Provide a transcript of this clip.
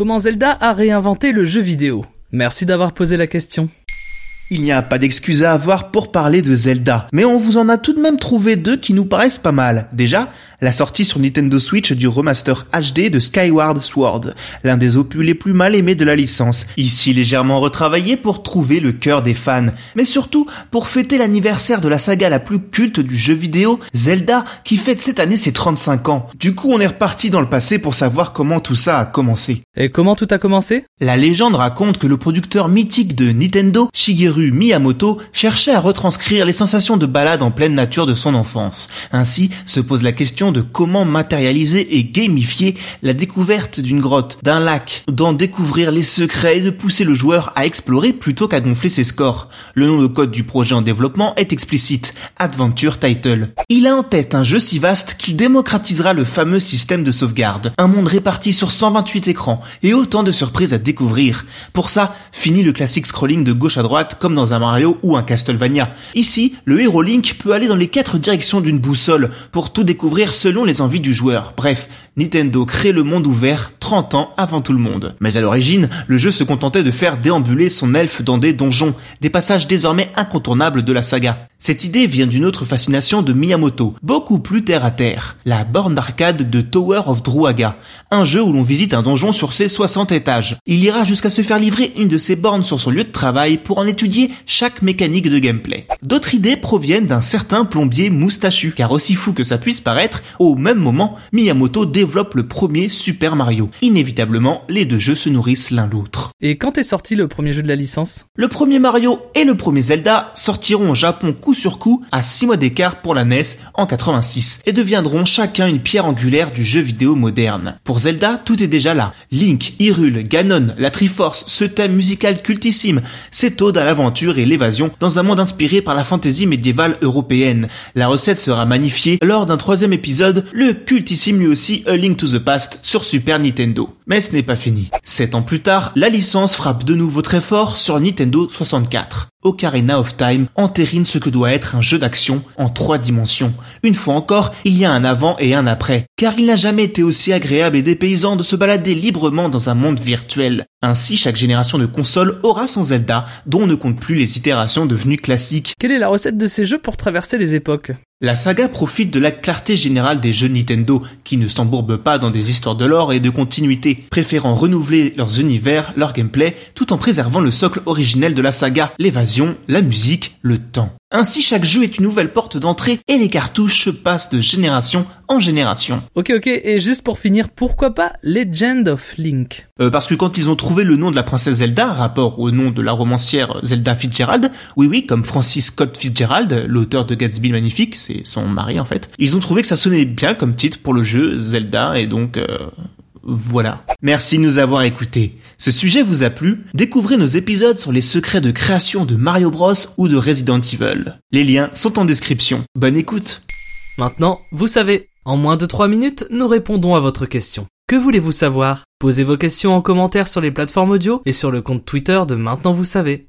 Comment Zelda a réinventé le jeu vidéo Merci d'avoir posé la question. Il n'y a pas d'excuse à avoir pour parler de Zelda, mais on vous en a tout de même trouvé deux qui nous paraissent pas mal. Déjà, la sortie sur Nintendo Switch du remaster HD de Skyward Sword, l'un des opus les plus mal aimés de la licence, ici légèrement retravaillé pour trouver le cœur des fans, mais surtout pour fêter l'anniversaire de la saga la plus culte du jeu vidéo, Zelda, qui fête cette année ses 35 ans. Du coup, on est reparti dans le passé pour savoir comment tout ça a commencé. Et comment tout a commencé? La légende raconte que le producteur mythique de Nintendo, Shigeru Miyamoto, cherchait à retranscrire les sensations de balade en pleine nature de son enfance. Ainsi se pose la question de comment matérialiser et gamifier la découverte d'une grotte, d'un lac, d'en découvrir les secrets et de pousser le joueur à explorer plutôt qu'à gonfler ses scores. Le nom de code du projet en développement est explicite, Adventure Title. Il a en tête un jeu si vaste qu'il démocratisera le fameux système de sauvegarde, un monde réparti sur 128 écrans et autant de surprises à découvrir. Pour ça, fini le classique scrolling de gauche à droite comme dans un Mario ou un Castlevania. Ici, le héros Link peut aller dans les quatre directions d'une boussole pour tout découvrir selon les envies du joueur. Bref, Nintendo crée le monde ouvert 30 ans avant tout le monde. Mais à l'origine, le jeu se contentait de faire déambuler son elfe dans des donjons, des passages désormais incontournables de la saga. Cette idée vient d'une autre fascination de Miyamoto, beaucoup plus terre à terre, la borne d'arcade de Tower of Druaga, un jeu où l'on visite un donjon sur ses 60 étages. Il ira jusqu'à se faire livrer une de ses bornes sur son lieu de travail pour en étudier chaque mécanique de gameplay. D'autres idées proviennent d'un certain plombier moustachu, car aussi fou que ça puisse paraître, au même moment, Miyamoto développe le premier Super Mario. Inévitablement, les deux jeux se nourrissent l'un l'autre. Et quand est sorti le premier jeu de la licence? Le premier Mario et le premier Zelda sortiront au Japon coup sur coup à 6 mois d'écart pour la NES en 86 et deviendront chacun une pierre angulaire du jeu vidéo moderne. Pour Zelda, tout est déjà là. Link, Hyrule, Ganon, la Triforce, ce thème musical cultissime, cette ode à l'aventure et l'évasion dans un monde inspiré par la fantaisie médiévale européenne. La recette sera magnifiée lors d'un troisième épisode, le cultissime lui aussi A Link to the Past sur Super Nintendo. Mais ce n'est pas fini. Sept ans plus tard, la licence frappe de nouveau très fort sur Nintendo 64. Ocarina of Time entérine ce que doit être un jeu d'action en trois dimensions. Une fois encore, il y a un avant et un après, car il n'a jamais été aussi agréable et dépaysant de se balader librement dans un monde virtuel. Ainsi, chaque génération de consoles aura son Zelda, dont on ne compte plus les itérations devenues classiques. Quelle est la recette de ces jeux pour traverser les époques? La saga profite de la clarté générale des jeux Nintendo, qui ne s'embourbent pas dans des histoires de lore et de continuité, préférant renouveler leurs univers, leur gameplay, tout en préservant le socle originel de la saga, l'évasion, la musique, le temps. Ainsi, chaque jeu est une nouvelle porte d'entrée et les cartouches se passent de génération en génération. Ok ok, et juste pour finir, pourquoi pas Legend of Link? Euh, parce que quand ils ont trouvé le nom de la princesse Zelda, rapport au nom de la romancière Zelda Fitzgerald, oui oui, comme Francis Scott Fitzgerald, l'auteur de Gatsby magnifique, c'est son mari en fait, ils ont trouvé que ça sonnait bien comme titre pour le jeu Zelda et donc euh, voilà. Merci de nous avoir écoutés. Ce sujet vous a plu? Découvrez nos épisodes sur les secrets de création de Mario Bros ou de Resident Evil. Les liens sont en description. Bonne écoute Maintenant, vous savez, en moins de 3 minutes, nous répondons à votre question. Que voulez-vous savoir? Posez vos questions en commentaire sur les plateformes audio et sur le compte Twitter de Maintenant vous savez.